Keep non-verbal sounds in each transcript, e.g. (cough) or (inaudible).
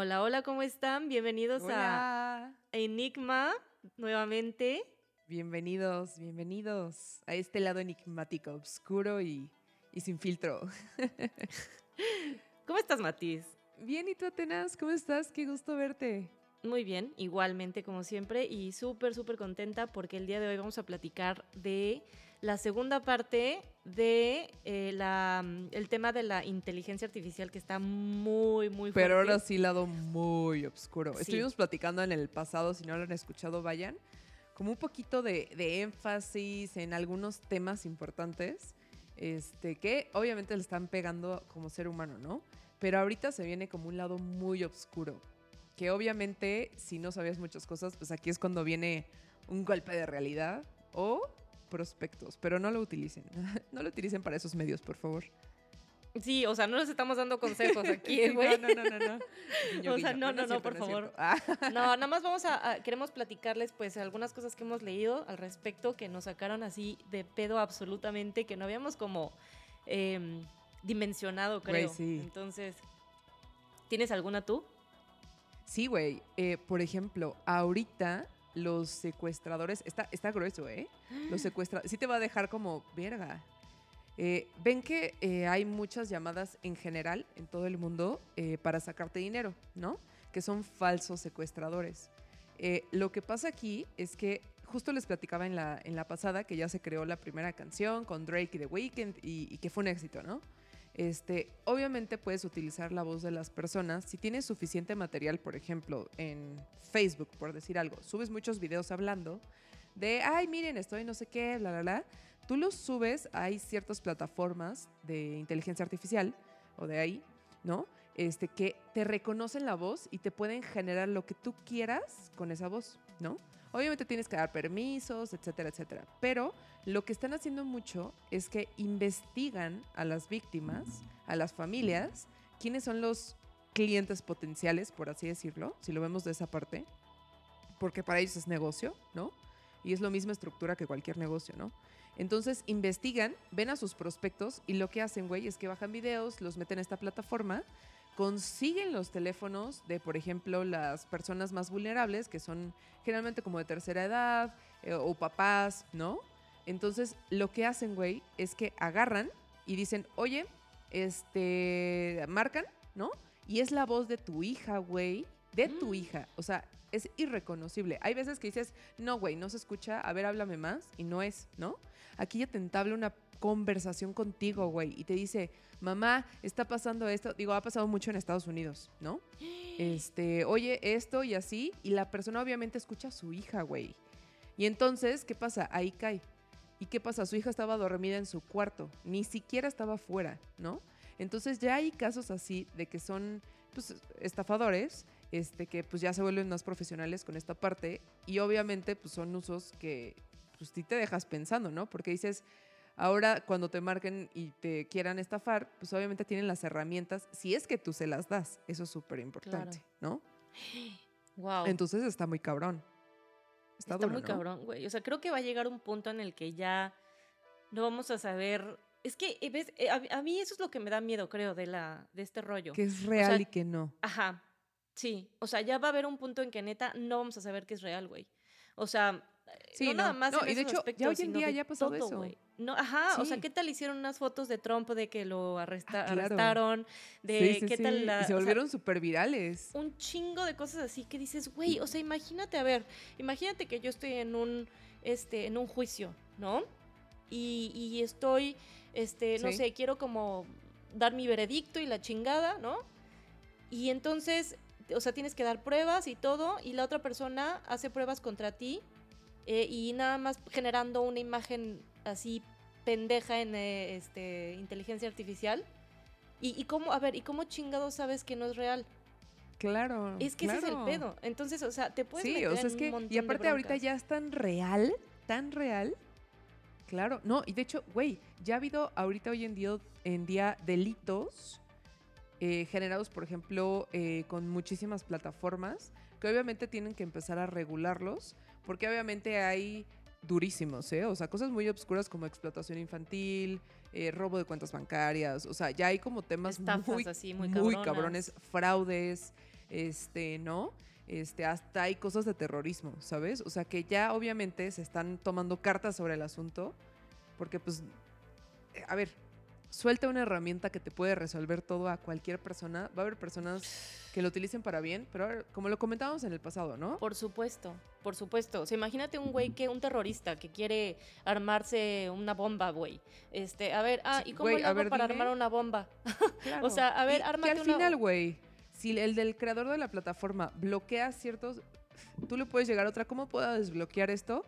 Hola, hola, ¿cómo están? Bienvenidos a Enigma nuevamente. Bienvenidos, bienvenidos a este lado enigmático, oscuro y, y sin filtro. (laughs) ¿Cómo estás, Matiz? Bien, ¿y tú, Atenas? ¿Cómo estás? Qué gusto verte. Muy bien, igualmente como siempre y súper, súper contenta porque el día de hoy vamos a platicar de la segunda parte de eh, la, el tema de la inteligencia artificial que está muy, muy fuerte. Pero ahora sí, lado muy oscuro. Estuvimos platicando en el pasado, si no lo han escuchado, vayan, como un poquito de, de énfasis en algunos temas importantes este, que obviamente le están pegando como ser humano, ¿no? Pero ahorita se viene como un lado muy oscuro que obviamente si no sabías muchas cosas, pues aquí es cuando viene un golpe de realidad o prospectos, pero no lo utilicen, (laughs) no lo utilicen para esos medios, por favor. Sí, o sea, no les estamos dando consejos (laughs) aquí, güey. no, no, no, no. o sea, no, no, no, por favor. (laughs) no, nada más vamos a, queremos platicarles pues algunas cosas que hemos leído al respecto que nos sacaron así de pedo absolutamente, que no habíamos como em, dimensionado, creo. sí. Entonces, ¿tienes alguna tú? Sí, güey. Eh, por ejemplo, ahorita los secuestradores. Está, está grueso, ¿eh? Los secuestradores. Sí te va a dejar como verga. Eh, ven que eh, hay muchas llamadas en general en todo el mundo para sacarte dinero, ¿no? Que son falsos secuestradores. lo que pasa aquí es que justo les platicaba en la, en la pasada que ya se creó la primera canción con Drake y The Weeknd y, y que fue un éxito, ¿no? Este, obviamente puedes utilizar la voz de las personas. Si tienes suficiente material, por ejemplo, en Facebook, por decir algo, subes muchos videos hablando de, ay, miren, estoy no sé qué, bla, bla, bla. Tú los subes, hay ciertas plataformas de inteligencia artificial o de ahí, ¿no? Este, que te reconocen la voz y te pueden generar lo que tú quieras con esa voz, ¿no? Obviamente tienes que dar permisos, etcétera, etcétera. Pero lo que están haciendo mucho es que investigan a las víctimas, a las familias, quiénes son los clientes potenciales, por así decirlo, si lo vemos de esa parte, porque para ellos es negocio, ¿no? Y es la misma estructura que cualquier negocio, ¿no? Entonces investigan, ven a sus prospectos y lo que hacen, güey, es que bajan videos, los meten a esta plataforma consiguen los teléfonos de, por ejemplo, las personas más vulnerables, que son generalmente como de tercera edad eh, o papás, ¿no? Entonces, lo que hacen, güey, es que agarran y dicen, oye, este, marcan, ¿no? Y es la voz de tu hija, güey, de tu mm. hija. O sea, es irreconocible. Hay veces que dices, no, güey, no se escucha, a ver, háblame más, y no es, ¿no? Aquí ya te entabla una conversación contigo, güey, y te dice, mamá, está pasando esto. Digo, ha pasado mucho en Estados Unidos, ¿no? (gasps) Este, oye, esto y así, y la persona obviamente escucha a su hija, güey. Y entonces, ¿qué pasa? Ahí cae. ¿Y qué pasa? Su hija estaba dormida en su cuarto, ni siquiera estaba fuera, ¿no? Entonces ya hay casos así de que son pues, estafadores, este, que pues ya se vuelven más profesionales con esta parte y obviamente pues son usos que pues ti te dejas pensando, ¿no? Porque dices, Ahora, cuando te marquen y te quieran estafar, pues obviamente tienen las herramientas, si es que tú se las das. Eso es súper importante, ¿no? (gasps) Wow. Entonces está muy cabrón. Está, muy cabrón, güey. O sea, creo que va a llegar un punto en el que ya no vamos a saber. Es que, eh, ¿ves? Eh, a, mí eso es lo que me da miedo, creo, de, la, de este rollo. Que es real y que no. Ajá. Sí. O sea, ya va a haber un punto en que neta no vamos a saber que es real, güey. O sea, sí, no, nada más. No, y de hecho, ya hoy en día ya ha pasado eso. No, ajá, o sea, ¿qué tal hicieron unas fotos de Trump de que lo ah, arrestaron? De qué tal la, se volvieron súper virales. Un chingo de cosas así que dices, güey, o sea, imagínate, a ver, imagínate que yo estoy en un, este, en un juicio, ¿no? Y, y estoy, este, no sé, quiero como dar mi veredicto y la chingada, ¿no? Y entonces, o sea, tienes que dar pruebas y todo, y la otra persona hace pruebas contra ti eh, y nada más generando una imagen así pendeja en eh, este, inteligencia artificial. Y, cómo, a ver, ¿y cómo chingado sabes que no es real? Claro. Es que ese es el pedo. Entonces, o sea, te puedes sí, o sea, es que, Y aparte ahorita ya es tan real, tan real. Claro, no, y de hecho, güey, ya ha habido ahorita hoy en día, en día delitos eh, generados, por ejemplo, con muchísimas plataformas que obviamente tienen que empezar a regularlos porque obviamente hay durísimos, ¿eh? O sea, cosas muy obscuras como explotación infantil, eh, robo de cuentas bancarias, o sea, ya hay como temas muy, muy, cabrones, fraudes, este, ¿no? Este, hasta hay cosas de terrorismo, ¿sabes? O sea que ya obviamente se están tomando cartas sobre el asunto, porque pues, eh, a ver, suelta una herramienta que te puede resolver todo a cualquier persona. Va a haber personas que lo utilicen para bien, pero como lo comentábamos en el pasado, ¿no? Por supuesto, por supuesto. O sea, imagínate un güey que, un terrorista que quiere armarse una bomba, güey. Este, a ver, ah, ¿y cómo le hago para armar una bomba? (laughs) o sea, a ver, ármate que al final, güey, si el del creador de la plataforma bloquea ciertos, tú le puedes llegar a otra, ¿cómo puedo desbloquear esto?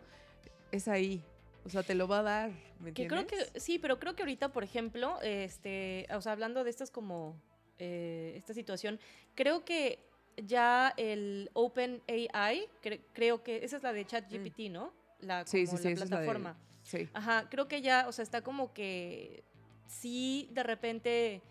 Es ahí, o sea, te lo va a dar, ¿me que creo que sí, pero creo que ahorita, por ejemplo, este, o sea, hablando de estas como eh, esta situación, creo que ya el Open AI, creo que esa es la de ChatGPT, mm. ¿no? La, sí, sí, la plataforma. sí. Ajá, creo que ya, o sea, está como que sí, de repente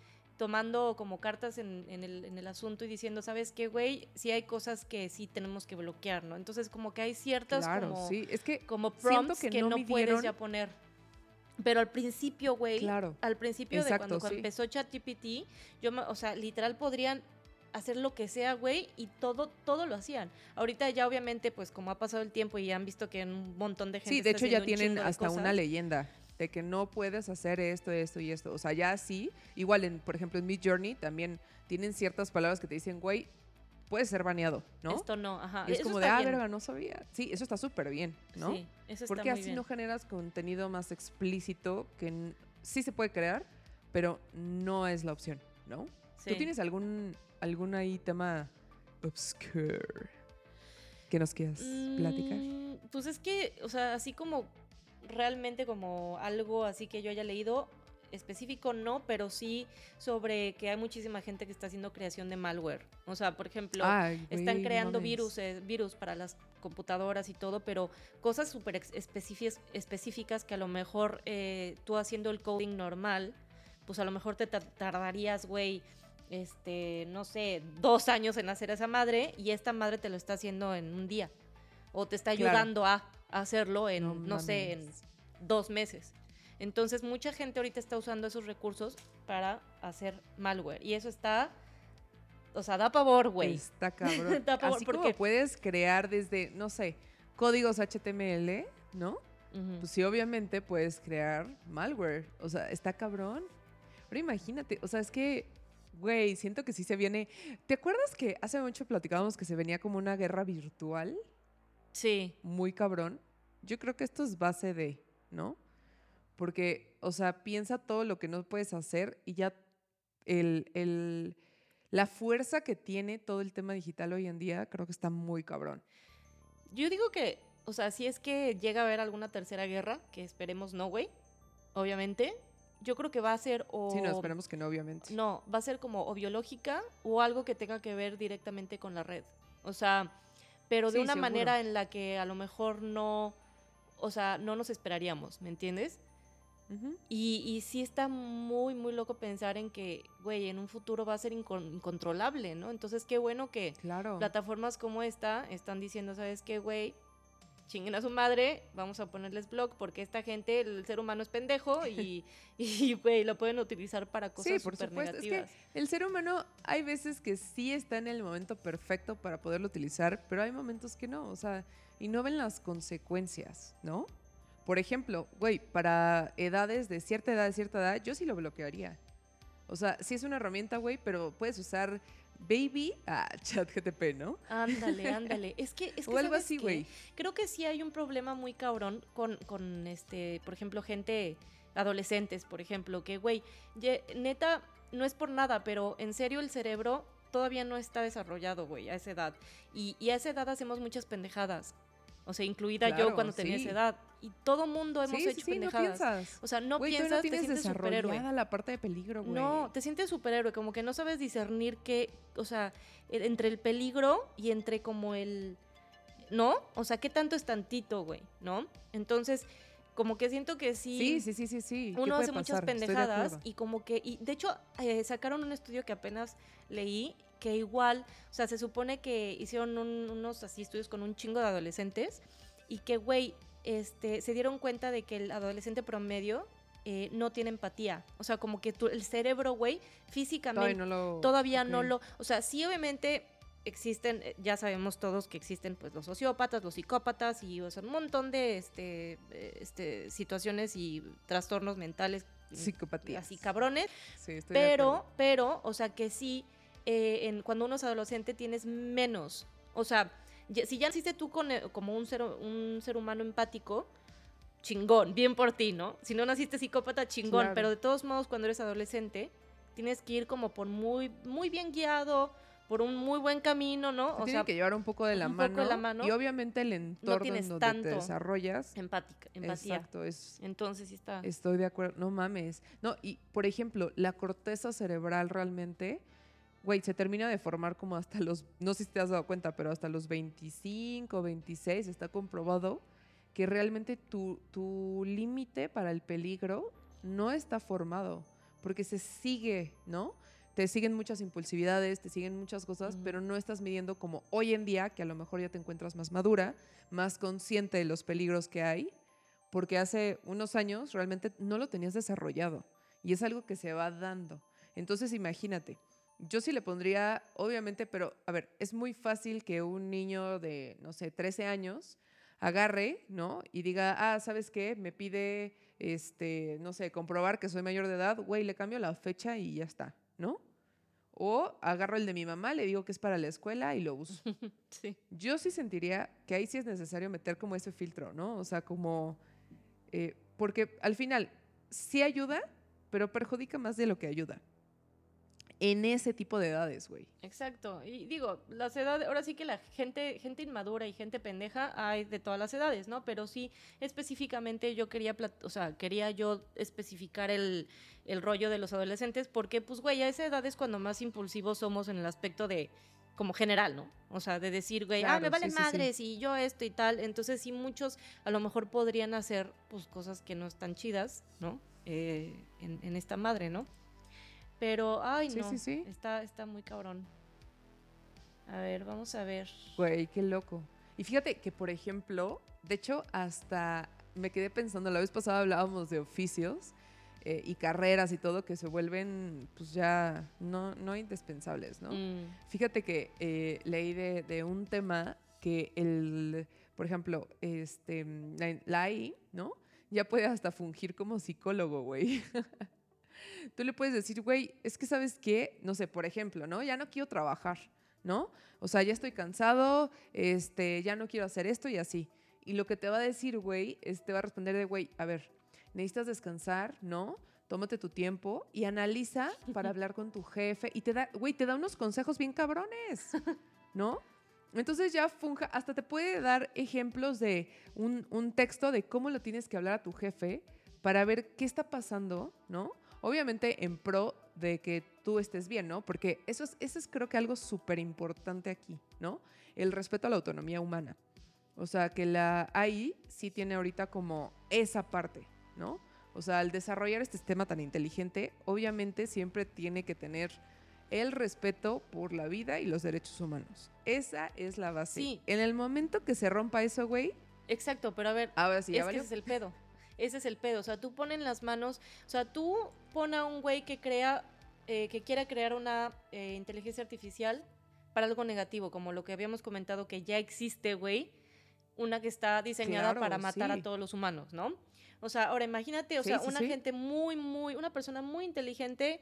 tomando como cartas en, el, en el, asunto y diciendo, ¿sabes qué, güey? Sí hay cosas que sí tenemos que bloquear, ¿no? Entonces, como que hay ciertas como, sí. es que como prompts que, no, puedes ya poner. Pero al principio, güey, claro. al principio de cuando, empezó ChatGPT, yo, o sea, literal podrían hacer lo que sea, güey, y todo, todo lo hacían. Ahorita ya obviamente, pues como ha pasado el tiempo y ya han visto que un montón de gente... Sí, de hecho ya tienen hasta una leyenda de que no puedes hacer esto, esto y esto. O sea, ya sí, igual, en, por ejemplo, en Mid Journey también tienen ciertas palabras que te dicen, güey, puede ser baneado, ¿no? Esto no, ajá. es como de, ah, verga, no sabía. Sí, eso está súper bien, ¿no? Sí, eso está Porque así no generas contenido más explícito que sí se puede crear, pero no es la opción, ¿no? ¿Tú tienes algún, algún ahí tema obscure que nos quieras platicar? Mm, pues es que, o sea, así como realmente como algo así que yo haya leído específico no, pero sí sobre que hay muchísima gente que está haciendo creación de malware. O sea, por ejemplo, están creando virus, eh, virus para las computadoras y todo, pero cosas súper específicas que a lo mejor eh, tú haciendo el coding normal, pues a lo mejor te tardarías, güey, este, no sé, dos años en hacer esa madre y esta madre te lo está haciendo en un día. O te está ayudando a hacerlo en, no, sé, en dos meses. Entonces, mucha gente ahorita está usando esos recursos para hacer malware. Y eso está. O sea, da pavor, güey. Está cabrón. (laughs) da pavor Así porque como puedes crear desde, no sé, códigos HTML, ¿no? Pues sí, obviamente puedes crear malware. O sea, está cabrón. Pero imagínate, o sea, es que, güey, siento que sí se viene. ¿Te acuerdas que hace mucho platicábamos que se venía como una guerra virtual? Sí. Muy cabrón. Yo creo que esto es base de, ¿no? Porque, o sea, piensa todo lo que no puedes hacer y ya el, el, la fuerza que tiene todo el tema digital hoy en día, creo que está muy cabrón. Yo digo que, o sea, si es que llega a haber alguna tercera guerra, que esperemos no, güey, obviamente, yo creo que va a ser o... Sí, no, esperemos que no, obviamente. No, va a ser como o biológica o algo que tenga que ver directamente con la red. O sea, pero de una manera en la que a lo mejor no, o sea, no nos esperaríamos, ¿me entiendes? y, y, sí está muy, muy loco pensar en que, güey, en un futuro va a ser incontrolable, ¿no? Entonces, qué bueno que plataformas como esta están diciendo, ¿sabes qué, güey? Chinguen a su madre, vamos a ponerles blog porque esta gente, el ser humano es pendejo y, (laughs) y güey, lo pueden utilizar para cosas sí, por supuesto. negativas. Es que el ser humano hay veces que sí está en el momento perfecto para poderlo utilizar, pero hay momentos que no, o sea, y no ven las consecuencias, ¿no? Por ejemplo, güey, para edades de cierta edad, de cierta edad, yo sí lo bloquearía. O sea, sí es una herramienta, güey, pero puedes usar Baby (laughs) a ChatGTP, ¿no? Ándale, (laughs) ándale. Es que, es que o algo así, güey. Creo que sí hay un problema muy cabrón con, con este, por ejemplo, gente adolescentes, por ejemplo, que, güey, neta, no es por nada, pero en serio el cerebro todavía no está desarrollado, güey, a esa edad. Y, y a esa edad hacemos muchas pendejadas. O sea, incluida yo cuando tenía esa edad. Y todo mundo hemos hecho sí, pendejadas. No piensas. O sea, no piensas, no te sientes superhéroe. la parte de peligro, güey. No, te sientes superhéroe, como que no sabes discernir qué, o sea, e, entre el peligro y entre como el ¿no? O sea, qué tanto es tantito, güey, ¿no? Entonces, como que siento que sí. Sí, sí, sí, sí, Uno hace muchas pendejadas y como que, y de hecho, eh, sacaron un estudio que apenas leí que igual, o sea, se supone que hicieron unos así estudios con un chingo de adolescentes y que, güey, este, se dieron cuenta de que el adolescente promedio eh, no tiene empatía. O sea, como que el cerebro, güey, físicamente todavía no lo... O sea, sí, obviamente existen, eh, ya sabemos todos que existen pues los sociópatas, los psicópatas y o sea, un montón de este, este, situaciones y trastornos mentales. mm, Psicopatía. Así cabrones. Sí, estoy Pero, pero, o sea que sí, eh, en, cuando uno es adolescente tienes menos. O sea, si ya naciste tú con, eh, como un ser, un ser humano empático, chingón, bien por ti, ¿no? Si no naciste psicópata, chingón. Claro. Pero de todos modos, cuando eres adolescente, tienes que ir como por muy, muy bien guiado, por un muy buen camino, ¿no? O sea, que llevar un poco de la, un poco de mano, la mano. y obviamente el entorno tienes en donde tanto. te desarrollas. empática, empatía. Exacto, es, Entonces sí está. estoy de acuerdo. No mames. No, y por ejemplo, la corteza cerebral realmente, güey, se termina de formar como hasta los, no sé si te has dado cuenta, pero hasta los 25, 26 está comprobado que realmente tu, tu límite para el peligro no está formado, porque se sigue, ¿no? Te siguen muchas impulsividades, te siguen muchas cosas, pero no estás midiendo como hoy en día, que a lo mejor ya te encuentras más madura, más consciente de los peligros que hay, porque hace unos años realmente no lo tenías desarrollado y es algo que se va dando. Entonces imagínate, yo sí le pondría, obviamente, pero a ver, es muy fácil que un niño de, no sé, 13 años agarre, ¿no? Y diga, ah, ¿sabes qué? Me pide, este, no sé, comprobar que soy mayor de edad, güey, le cambio la fecha y ya está, ¿no? O agarro el de mi mamá, le digo que es para la escuela y lo uso. (laughs) Sí. Yo sí sentiría que ahí sí es necesario meter como ese filtro, ¿no? O sea, como... eh, porque al final sí ayuda, pero perjudica más de lo que ayuda. En ese tipo de edades, güey. Exacto. Y digo, las edades, ahora sí que la gente, gente inmadura y gente pendeja hay de todas las edades, ¿no? Pero sí, específicamente yo quería, o sea, quería yo especificar el, el rollo de los adolescentes, porque, pues, güey, a esa edad es cuando más impulsivos somos en el aspecto de, como general, ¿no? O sea, de decir, güey, ah, me valen sí, sí, sí. madres y yo esto y tal. Entonces, sí, muchos a lo mejor podrían hacer, pues, cosas que no están chidas, ¿no? Eh, en, en esta madre, ¿no? Pero, ay, Sí, no. sí, sí. Está, está muy cabrón. A ver, vamos a ver. Güey, qué loco. Y fíjate que, por ejemplo, de hecho, hasta me quedé pensando, la vez pasada hablábamos de oficios eh, y carreras y todo que se vuelven, pues ya, no, no indispensables, ¿no? Mm, Fíjate que eh, leí de, de un tema que el, por ejemplo, este, la, la AI, ¿no? Ya puede hasta fungir como psicólogo, güey. (laughs) Tú le puedes decir, güey, es que sabes qué, no sé, por ejemplo, ¿no? Ya no quiero trabajar, ¿no? O sea, ya estoy cansado, este, ya no quiero hacer esto y así. Y lo que te va a decir, güey, es te va a responder de, güey, a ver, necesitas descansar, ¿no? Tómate tu tiempo y analiza para (laughs) hablar con tu jefe y te da, güey, te da unos consejos bien cabrones, (laughs) ¿no? Entonces ya funja, hasta te puede dar ejemplos de un, un texto de cómo lo tienes que hablar a tu jefe para ver qué está pasando, ¿no? Obviamente en pro de que tú estés bien, ¿no? Porque eso es, eso es creo que algo súper importante aquí, ¿no? El respeto a la autonomía humana. O sea, que la AI sí tiene ahorita como esa parte, ¿no? O sea, al desarrollar este sistema tan inteligente, obviamente siempre tiene que tener el respeto por la vida y los derechos humanos. Esa es la base. Sí. En el momento que se rompa eso, güey, exacto, pero a ver, ahora sí, ya es que ese es el pedo. Ese es el pedo. O sea, tú pones las manos. O sea, tú pon a un güey que crea, eh, que quiera crear una eh, inteligencia artificial para algo negativo, como lo que habíamos comentado que ya existe, güey. Una que está diseñada Claro, para matar sí. a todos los humanos, ¿no? O sea, ahora imagínate, o Sí, sea, sí, una gente muy, muy, una persona muy inteligente,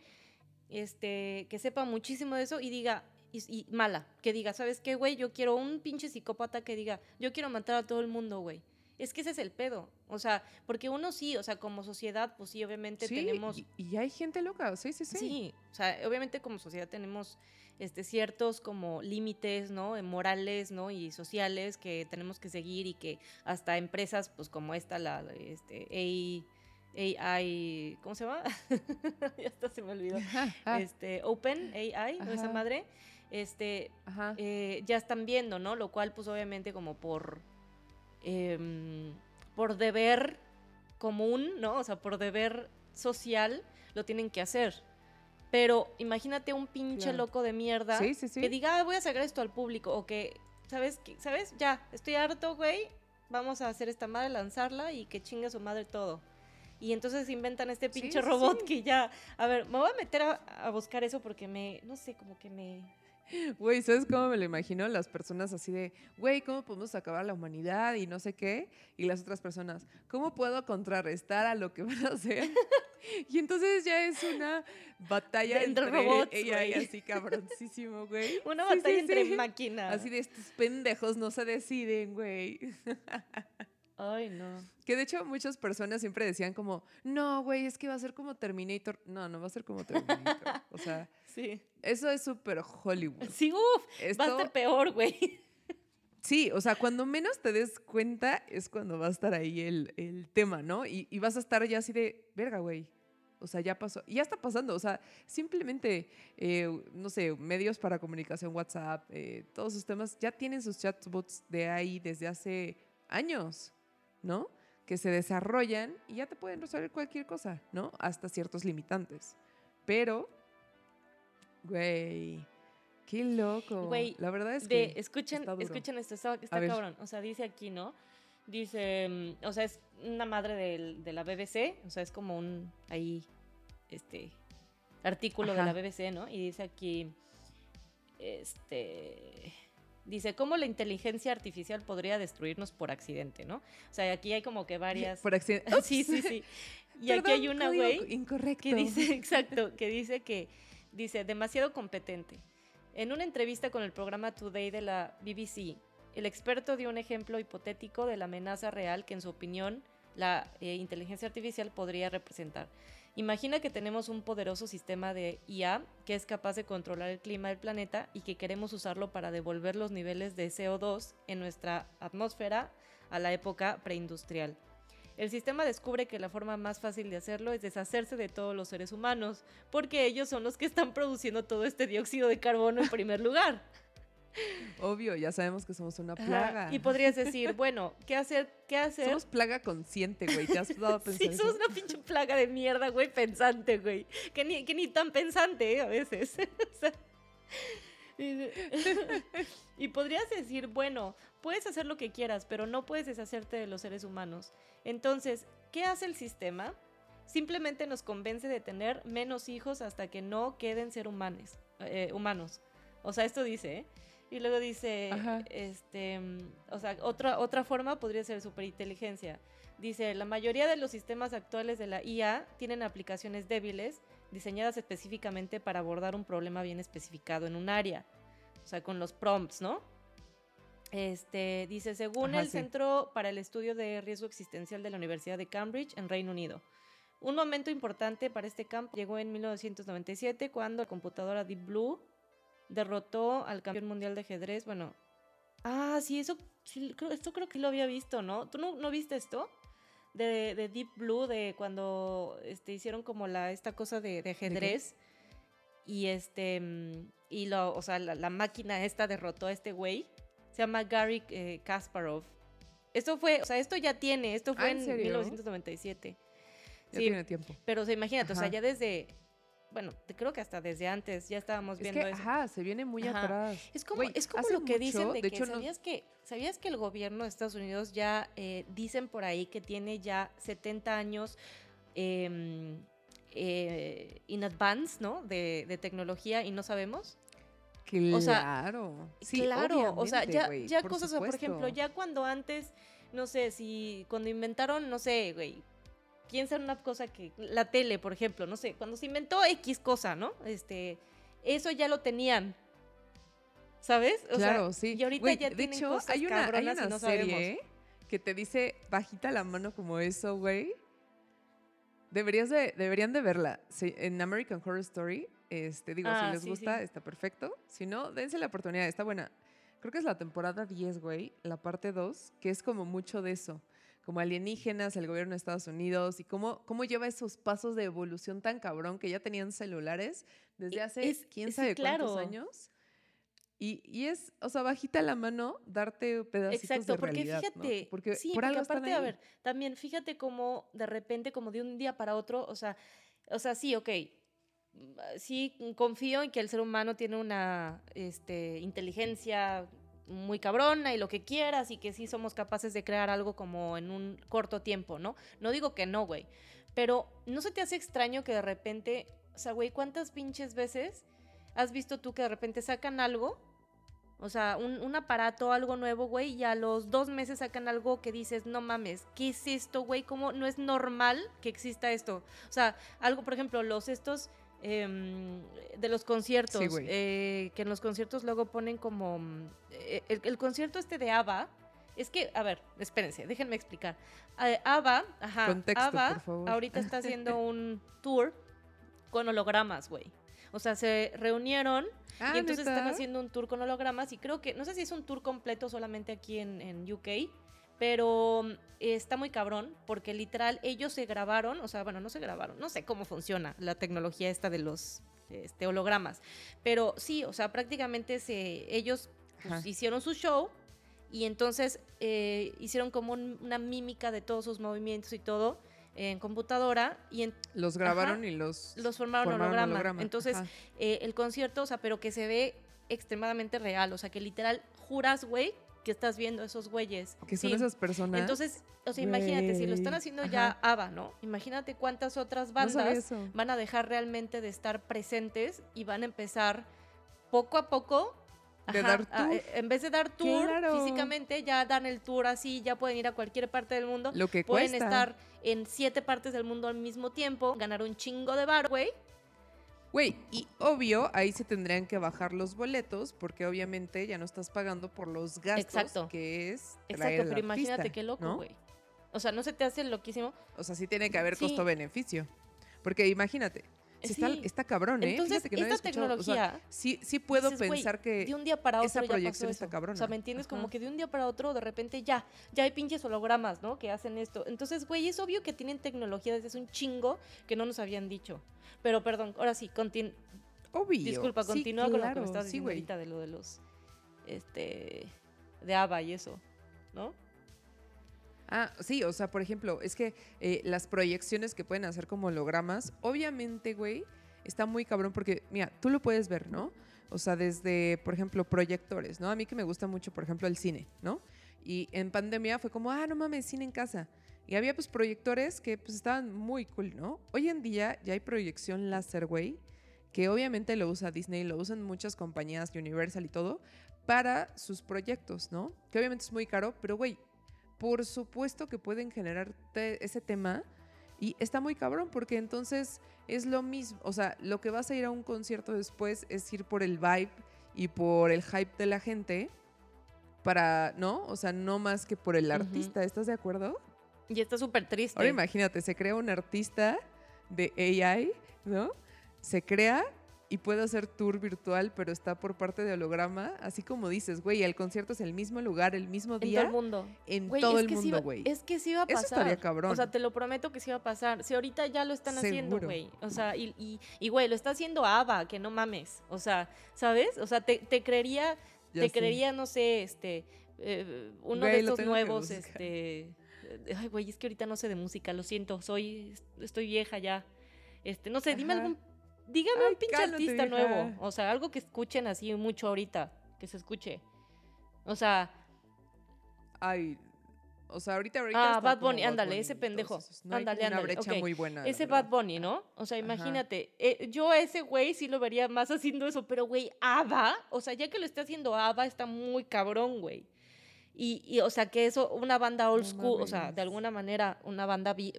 este, que sepa muchísimo de eso y diga, y, y mala, que diga, ¿sabes qué, güey? Yo quiero un pinche psicópata que diga, yo quiero matar a todo el mundo, güey. Es que ese es el pedo. O sea, porque uno sí, o sea, como sociedad, pues sí, obviamente Sí, tenemos. y, y hay gente loca, sí, sí, sí. Sí. o sea, obviamente como sociedad tenemos este, ciertos como límites, ¿no? Eh, Morales, ¿no? Y sociales que tenemos que seguir y que hasta empresas, pues como esta, la, este, AI, AI, ¿cómo se llama? (laughs) ya hasta se me olvidó. Ah, Este, Open AI, ¿no? Esa madre, este, ajá. eh, ya están viendo, ¿no? Lo cual, pues obviamente como por, em, por deber común, ¿no? O sea, por deber social, lo tienen que hacer. Pero imagínate un pinche Claro. loco de mierda sí, sí, sí. que diga, "Ah, voy a sacar esto al público, o que, ¿sabes? qué? ¿Sabes? Ya, estoy harto, güey, vamos a hacer esta madre, lanzarla y que chingue su madre todo. Y entonces inventan este pinche robot que ya, a ver, me voy a meter a, a buscar eso porque me, no sé, como que me, Güey, ¿sabes cómo me lo imagino? Las personas así de, güey, ¿cómo podemos acabar la humanidad y no sé qué? Y las otras personas, ¿cómo puedo contrarrestar a lo que van a hacer? (laughs) y entonces ya es una batalla entre, robots, ella y así cabroncísimo, güey. (laughs) Una batalla entre máquinas. Así de estos pendejos no se deciden, güey. (laughs) Ay, no. Que de hecho muchas personas siempre decían como, no, güey, es que va a ser como Terminator. No, no va a ser como Terminator. o sea, (laughs) sí. eso es súper Hollywood. Sí, uff, va a estar peor, güey. (laughs) Sí, o sea, cuando menos te des cuenta es cuando va a estar ahí el, tema, ¿no? Y, vas a estar ya así de, verga, güey. O sea, ya pasó. Y ya está pasando. O sea, simplemente, eh, no sé, medios para comunicación, WhatsApp, eh, todos esos temas, ya tienen sus chatbots de ahí desde hace años. ¿No? Que se desarrollan y ya te pueden resolver cualquier cosa, ¿no? Hasta ciertos limitantes. Pero, güey, qué loco. Güey, la verdad es que. escuchen, escuchen esto, está, cabrón. O sea, dice aquí, ¿no? Dice, mm, o sea, es una madre de la BBC, o sea, es como un ahí, este, artículo de la BBC, ¿no? Y dice aquí, este Dice, ¿cómo la inteligencia artificial podría destruirnos por accidente, no? O sea, aquí hay como que varias... Por accidente. (laughs) Sí, sí, sí. (laughs) Y aquí hay una, güey... Incorrecto. Que dice, (laughs) exacto, que dice que, dice, demasiado competente. En una entrevista con el programa Today de la BBC, el experto dio un ejemplo hipotético de la amenaza real que en su opinión la eh, inteligencia artificial podría representar. Imagina que tenemos un poderoso sistema de IA que es capaz de controlar el clima del planeta y que queremos usarlo para devolver los niveles de CO2 en nuestra atmósfera a la época preindustrial. El sistema descubre que la forma más fácil de hacerlo es deshacerse de todos los seres humanos, porque ellos son los que están produciendo todo este dióxido de carbono en primer lugar. (laughs) Obvio, ya sabemos que somos una plaga. Y podrías decir, bueno, ¿qué hacer? ¿Qué hacer? Somos plaga consciente, güey. ¿Te has dado a (laughs) pensar Sí, somos una pinche plaga de mierda, güey, pensante, güey. Que ni, que ni tan pensante, ¿eh? A veces. (laughs) (laughs) y podrías decir, bueno, puedes hacer lo que quieras, pero no puedes deshacerte de los seres humanos. Entonces, ¿qué hace el sistema? Simplemente nos convence de tener menos hijos hasta que no queden ser humanos. Eh, humanos. O sea, esto dice, ¿eh? Y luego dice, este, o sea, otra, otra forma podría ser superinteligencia. Dice, la mayoría de los sistemas actuales de la IA tienen aplicaciones débiles diseñadas específicamente para abordar un problema bien especificado en un área. O sea, con los prompts, ¿no? Este, dice, según el Centro para el Estudio de Riesgo Existencial de la Universidad de Cambridge, en Reino Unido. Un momento importante para este campo llegó en 1997 cuando la computadora Deep Blue derrotó al campeón mundial de ajedrez. Bueno, ah, sí, eso, esto creo que lo había visto, ¿no? ¿Tú no, viste esto? De, de, Deep Blue, de cuando este, hicieron como la, esta cosa de, ajedrez. y este, y lo, o sea, la, máquina esta derrotó a este güey. Se llama Gary eh, Kasparov. Esto fue, o sea, esto ya tiene, esto fue ah, en, 1997. Ya tiene tiempo. Pero o imagínate, o sea, ya desde bueno, creo que hasta desde antes ya estábamos viendo eso. Ajá, se viene muy atrás. Es como, es como lo que dicen de, que, ¿sabías que ¿sabías que el gobierno de Estados Unidos ya eh, dicen por ahí que tiene ya 70 años em, eh, in advance, ¿no? De, tecnología y no sabemos? Claro. O sea, sí, claro. O sea, ya, ya cosas, por ejemplo, ya cuando antes, no sé, si cuando inventaron, no sé, güey, piensa en una cosa que la tele, por ejemplo, no sé, cuando se inventó X cosa, ¿no? Este, eso ya lo tenían. ¿Sabes? claro, sí. Y ahorita ya de hecho, hay una, hay una serie que te dice bajita la mano como eso, güey. Deberías de, deberían de verla. en American Horror Story, este, digo, si ah, les gusta, está perfecto. Si no, dense la oportunidad, está buena. Creo que es la temporada 10, güey, la parte 2, que es como mucho de eso como alienígenas, el gobierno de Estados Unidos y cómo, cómo lleva esos pasos de evolución tan cabrón que ya tenían celulares desde hace quién sabe cuántos años. Y, y, es, o sea, bajita la mano darte pedacitos Exacto, de porque fíjate, porque sí, por porque aparte, a ver, también fíjate cómo de repente, como de un día para otro, o sea, o sea, sí, ok, sí confío en que el ser humano tiene una este, inteligencia muy cabrona y lo que quieras y que sí somos capaces de crear algo como en un corto tiempo, ¿no? No digo que no, güey. Pero ¿no se te hace extraño que de repente, o sea, güey, ¿cuántas pinches veces ¿has visto tú que de repente sacan algo? O sea, un, aparato, algo nuevo, güey, y a los dos meses sacan algo que dices, no mames, ¿qué es esto, güey? ¿Cómo no es normal que exista esto? O sea, algo, por ejemplo, los estos em, de los conciertos, Sí, eh, que en los conciertos luego ponen como eh, el, el concierto este de ABBA. Es que, a ver, espérense, déjenme explicar. Eh, ABBA, ajá, Contexto, ABBA por favor. ahorita está haciendo (laughs) un tour con hologramas, güey. O sea, se reunieron Ah, y entonces están haciendo un tour con hologramas y creo que, no sé si es un tour completo solamente aquí en, en UK, pero mm, está muy cabrón porque literal ellos se grabaron, o sea, bueno, no se grabaron, no sé cómo funciona la tecnología esta de los este, hologramas, pero sí, o sea, prácticamente se, ellos pues, hicieron su show y entonces eh, hicieron como un- una mímica de todos sus movimientos y todo en computadora y en- Los grabaron y los... los formaron, formaron holograma. holograma, Entonces, eh, el concierto, o sea, pero que se ve extremadamente real, o sea, que literal juras, güey, que estás viendo esos güeyes. que son Sí. esas personas. Entonces, o sea, imagínate, si lo están haciendo ya. ABBA, ¿no? Imagínate cuántas otras bandas van a dejar realmente de estar presentes y van a empezar poco a poco. De ajá, dar tour. en vez de dar tour Claro. físicamente, ya dan el tour así, ya pueden ir a cualquier parte del mundo. Lo que Pueden cuesta. estar en siete partes del mundo al mismo tiempo, ganar un chingo de bar, güey. Güey, y obvio, ahí se tendrían que bajar los boletos porque obviamente ya no estás pagando por los gastos Exacto. que es traer Exacto, pero imagínate artista, qué loco, ¿no? güey. O sea, ¿no se te hace loquísimo? O sea, sí tiene que haber Sí. costo-beneficio. Porque imagínate, está, cabrón, ¿eh? Entonces, que no esta escuchado, o sea, tecnología, sí, sí puedo dices, pensar que... de un día para otro esa ya pasó proyección está eso. O sea, ¿me entiendes? Como que de un día para otro, de repente ya, ya hay pinches hologramas, ¿no? Que hacen esto. Entonces, güey, es obvio que tienen tecnología desde hace un chingo que no nos habían dicho. Pero perdón, ahora sí, continúa. Obvio. Disculpa, sí, continúa con lo que me sí, diciendo ahorita de lo de los, este, de ABBA y eso, ¿no? Ah, sí, o sea, por ejemplo, es que eh, las proyecciones que pueden hacer como hologramas, obviamente, güey, está muy cabrón porque, mira, tú lo puedes ver, ¿no? O sea, desde, por ejemplo, proyectores, ¿no? A mí que me gusta mucho, por ejemplo, el cine, ¿no? Y en pandemia fue como, ah, no mames, cine en casa. Y había pues proyectores que pues estaban muy cool, ¿no? Hoy en día ya hay proyección láser, güey, que obviamente lo usa Disney, lo usan muchas compañías, Universal y todo, para sus proyectos, ¿no? Que obviamente es muy caro, pero güey, por supuesto que pueden generar te- ese tema y está muy cabrón porque entonces es lo mismo, o sea, lo que vas a ir a un concierto después es ir por el vibe y por el hype de la gente para, ¿no? O sea, no más que por el artista, ¿estás de acuerdo? Y está súper triste. Ahora imagínate, se crea un artista de AI, ¿no? Se crea y puede hacer tour virtual, pero está por parte de holograma, así como dices, güey, el concierto es el mismo lugar, el mismo en todo día, el mundo. en Güey, todo el mundo, güey. Es que sí va a Eso pasar. estaría cabrón. O sea, te lo prometo que sí va a pasar. Si ahorita ya lo están haciendo, güey. O sea, y, y, y, güey, lo está haciendo ABBA, que no mames. O sea, ¿sabes? O sea, te, te creería, Ya te creería, no sé, este, eh, uno Güey, de estos nuevos, este... Ay, güey, es que ahorita no sé de música, lo siento, soy, estoy vieja ya. Este, no sé, dime algún, dígame Ay, un pinche artista vieja. nuevo. O sea, algo que escuchen así mucho ahorita, que se escuche. O sea, Ay, o sea, ahorita, ahorita Ah, Bad Bunny, ándale, ese pendejo. esos. No Ándale, ándale, muy buena. ese verdad. Bad Bunny, ¿no? O sea, imagínate, eh, yo a ese güey sí lo vería más haciendo eso, pero güey, ABBA, o sea, ya que lo está haciendo ABBA, está muy cabrón, güey. Y, y, o sea, que eso, una banda old No school, o sea, de alguna manera, una banda pues,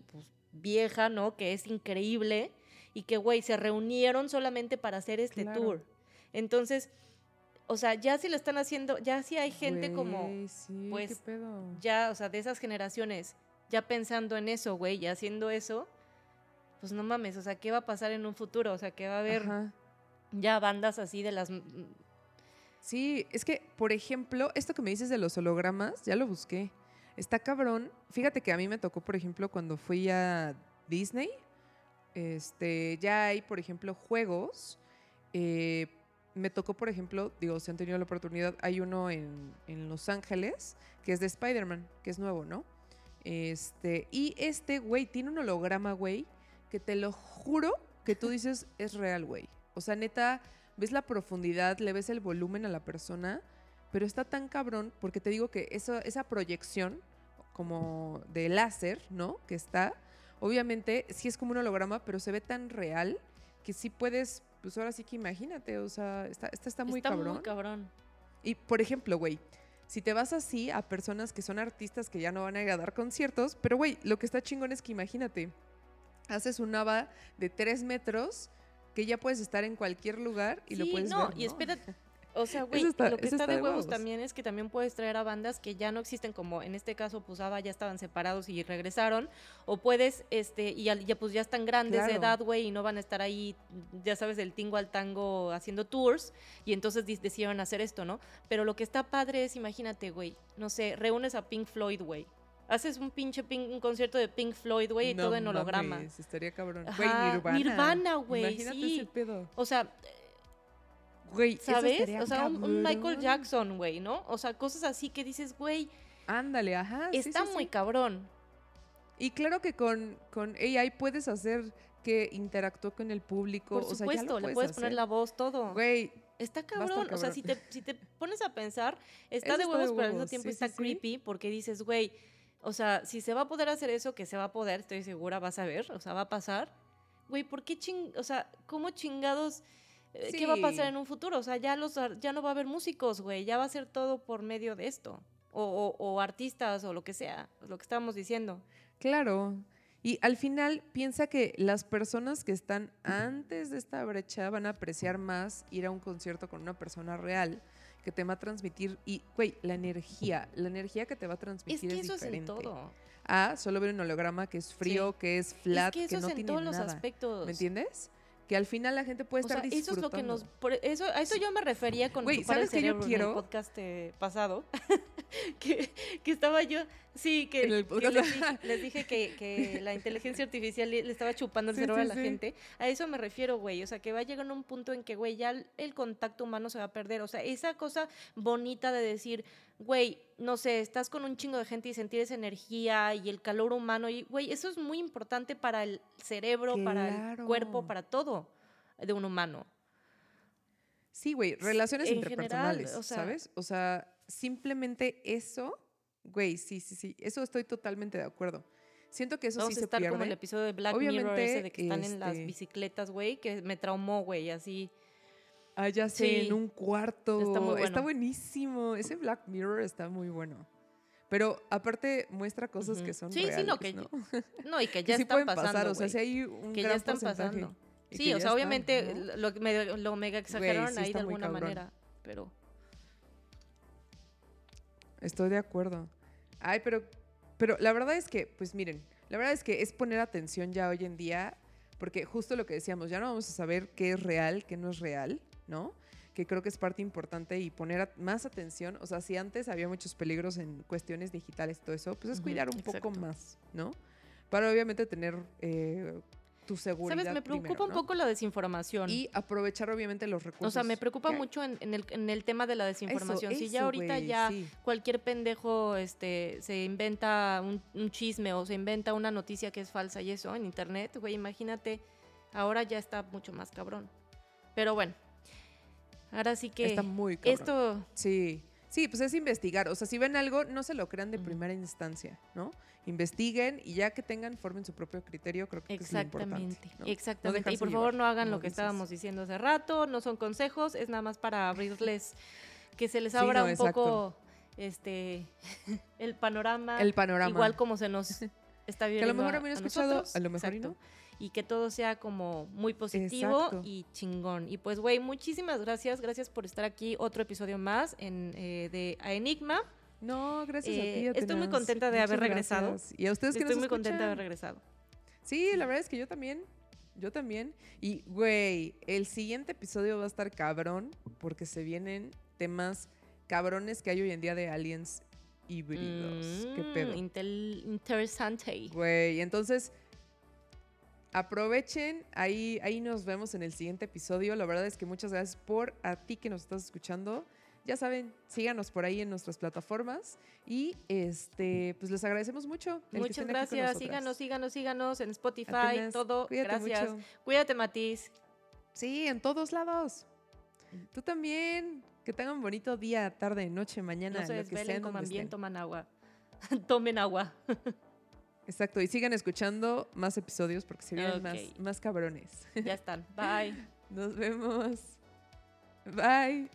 vieja, ¿no? Que es increíble y que, güey, se reunieron solamente para hacer este Claro. tour. Entonces, o sea, ya si lo están haciendo, ya si hay gente como Güey, sí, pues, ¿qué pedo? ya, o sea, de esas generaciones, ya pensando en eso, güey, y haciendo eso, pues no mames, o sea, ¿qué va a pasar en un futuro? O sea, que va a haber Ajá. ya bandas así de las... Sí, es que, por ejemplo, esto que me dices de los hologramas, ya lo busqué. Está cabrón. Fíjate que a mí me tocó, por ejemplo, cuando fui a Disney, este, ya hay, por ejemplo, juegos. eh, me tocó, por ejemplo, digo, si han tenido la oportunidad, hay uno en, en Los Ángeles que es de Spider-Man, que es nuevo, ¿no? Este, y este, güey, tiene un holograma, güey, que te lo juro que tú dices (laughs) es real, güey. O sea, neta, ves la profundidad, le ves el volumen a la persona, pero está tan cabrón porque te digo que esa, esa proyección como de láser, ¿no? Que está, obviamente sí es como un holograma, pero se ve tan real que sí puedes, pues ahora sí que imagínate, o sea, está, está, está muy Está cabrón. muy cabrón. Y por ejemplo, güey, si te vas así a personas que son artistas que ya no van a ir a dar conciertos, pero güey, lo que está chingón es que imagínate, haces un nava de tres metros que ya puedes estar en cualquier lugar y lo puedes no, ver. y ¿no? espérate, (laughs) O sea, güey, está- lo que está, está de huevos huevos. también es que también puedes traer a bandas que ya no existen, como en este caso, pues ABBA ya estaban separados y regresaron, o puedes, este, y ya pues ya están grandes de edad, güey, y no van a estar ahí, ya sabes, del tingo al tango haciendo tours, y entonces decidieron hacer esto, ¿no? Pero lo que está padre es, imagínate, güey, no sé, reúnes a Pink Floyd, güey. Haces un pinche Pink- un concierto de Pink Floyd, güey, y todo en holograma. mames, estaría cabrón. Güey, Nirvana. Nirvana, güey, Imagínate sí. ese pedo. O sea, Güey, ¿sabes? O sea, un, un Michael. Jackson, güey, ¿no? O sea, cosas así que dices, güey, Ándale, ajá. Sí, está sí, muy sí. cabrón. Y claro que con, con AI puedes hacer que interactúe con el público. Por o sea, ya lo supuesto, le puedes poner la voz, todo. Güey, Está cabrón. O sea, si te, si te pones a pensar, está de está de huevos, pero al mismo huevos, tiempo está creepy porque dices, güey, o sea, si se va a poder hacer eso, que se va a poder, estoy segura, vas a ver, o sea, va a pasar. Güey, ¿por qué ching, o sea, cómo chingados, eh, qué va a pasar en un futuro? O sea, ya, los, ya no va a haber músicos, güey, ya va a ser todo por medio de esto. O, o- o artistas o lo que sea, lo que estábamos diciendo. claro. Y al final piensa que las personas que están antes de esta brecha van a apreciar más ir a un concierto con una persona real que te va a transmitir y, güey, la energía, la energía que te va a Es transmitir que es, eso es en diferente. todo. A solo ver un holograma que es frío, que es flat, es que eso no es en tiene todos los nada. aspectos. ¿Me entiendes? Que al final la gente puede O sea, estar eso es lo que nos. disfrutando. eso, a eso yo me refería con Güey, ¿sabes qué yo cerebro en quiero? el podcast eh, pasado. (laughs) que, que estaba yo. Sí, que, el que les dije, les dije que, que la inteligencia artificial le, le estaba chupando el Sí, cerebro sí, a la sí. gente. A eso me refiero, güey. O sea, que va a llegar un punto en que, güey, ya el, el contacto humano se va a perder. O sea, esa cosa bonita de decir, güey, no sé, estás con un chingo de gente y sentir esa energía y el calor humano. Y, güey, eso es muy importante para el cerebro, para el cuerpo, para todo de un humano. Sí, güey, relaciones en interpersonales, general, o sea- ¿sabes? O sea, simplemente eso, güey, sí, sí, sí, eso estoy totalmente de acuerdo. Siento que eso Vamos sí a se estar como el episodio de Black Mirror ese de que están en las este- bicicletas, güey, que me traumó, güey, así. Ah, ya sé, Sí. en un cuarto. Está muy bueno. buenísimo. Ese Black Mirror está muy bueno. Pero aparte muestra cosas que son Sí, sí, reales, no, que ¿no? No, y que (laughs) Que ya sí están pueden pasando, pasar, o sea, si hay un que gran ya están pasando. Sí, que o sea, obviamente ¿no? lo, me- lo mega exageraron sí ahí de alguna cabrón. manera, pero Estoy de acuerdo. Ay, pero, pero la verdad es que, pues miren, la verdad es que es poner atención ya hoy en día, porque justo lo que decíamos, ya no vamos a saber qué es real, qué no es real, ¿no? Que creo que es parte importante y poner más atención. O sea, si antes había muchos peligros en cuestiones digitales todo eso, pues es cuidar un poco más, ¿no? Para obviamente tener eh, tu seguridad. sabes, me preocupa primero, un poco la desinformación. Y aprovechar obviamente los recursos. o sea, me preocupa mucho en, en el, en el tema de la Eso, desinformación. si ya eso, ahorita ya sí. cualquier pendejo este, se inventa un, un chisme o se inventa una noticia que es falsa y eso en internet, güey, imagínate, ahora ya está mucho más cabrón. Pero bueno, ahora sí que Está muy cabrón. esto, Sí, sí, pues es investigar. O sea, si ven algo, no se lo crean de primera instancia, ¿no? Investiguen y ya que tengan, formen su propio criterio, creo que es lo importante. exactamente, ¿no? exactamente. y dejarse por favor no hagan lo que dices. estábamos diciendo hace rato, no son consejos, es nada más para abrirles, que se les abra no, un exacto. poco este (laughs) el panorama. El panorama. Igual como se nos (laughs) está que a viendo lo mejor a mí no he escuchado, a lo mejor y no. Y que todo sea como muy positivo Exacto. y chingón. Y pues, güey, muchísimas gracias. Gracias por estar aquí. Otro episodio más en, eh, de A Enigma. No, gracias a Eh, ti. estoy muy Atenas. contenta de Muchas haber regresado. gracias. Y a ustedes que Estoy nos muy contenta de haber escuchan. regresado. Sí, la verdad es que yo también. Yo también. Y, güey, el siguiente episodio va a estar cabrón porque se vienen temas cabrones que hay hoy en día de aliens híbridos. ¿Qué Mm, pedo? intel- interesante. Güey, entonces aprovechen, ahí, ahí nos vemos en el siguiente episodio. La verdad es que muchas gracias por a ti que nos estás escuchando. Ya saben, síganos por ahí en nuestras plataformas y este, pues les agradecemos mucho. Muchas gracias. Síganos, síganos, síganos en Spotify, Atenas, todo. Gracias. mucho. Cuídate, Matiz. Sí, en todos lados. Tú también. Que tengan un bonito día, tarde, noche, mañana, No se desvelen, coman bien, toman agua. (laughs) Tomen agua. (laughs) Exacto, y sigan escuchando más episodios porque se vienen más, más cabrones. Ya están. Bye. (laughs) Nos vemos. Bye.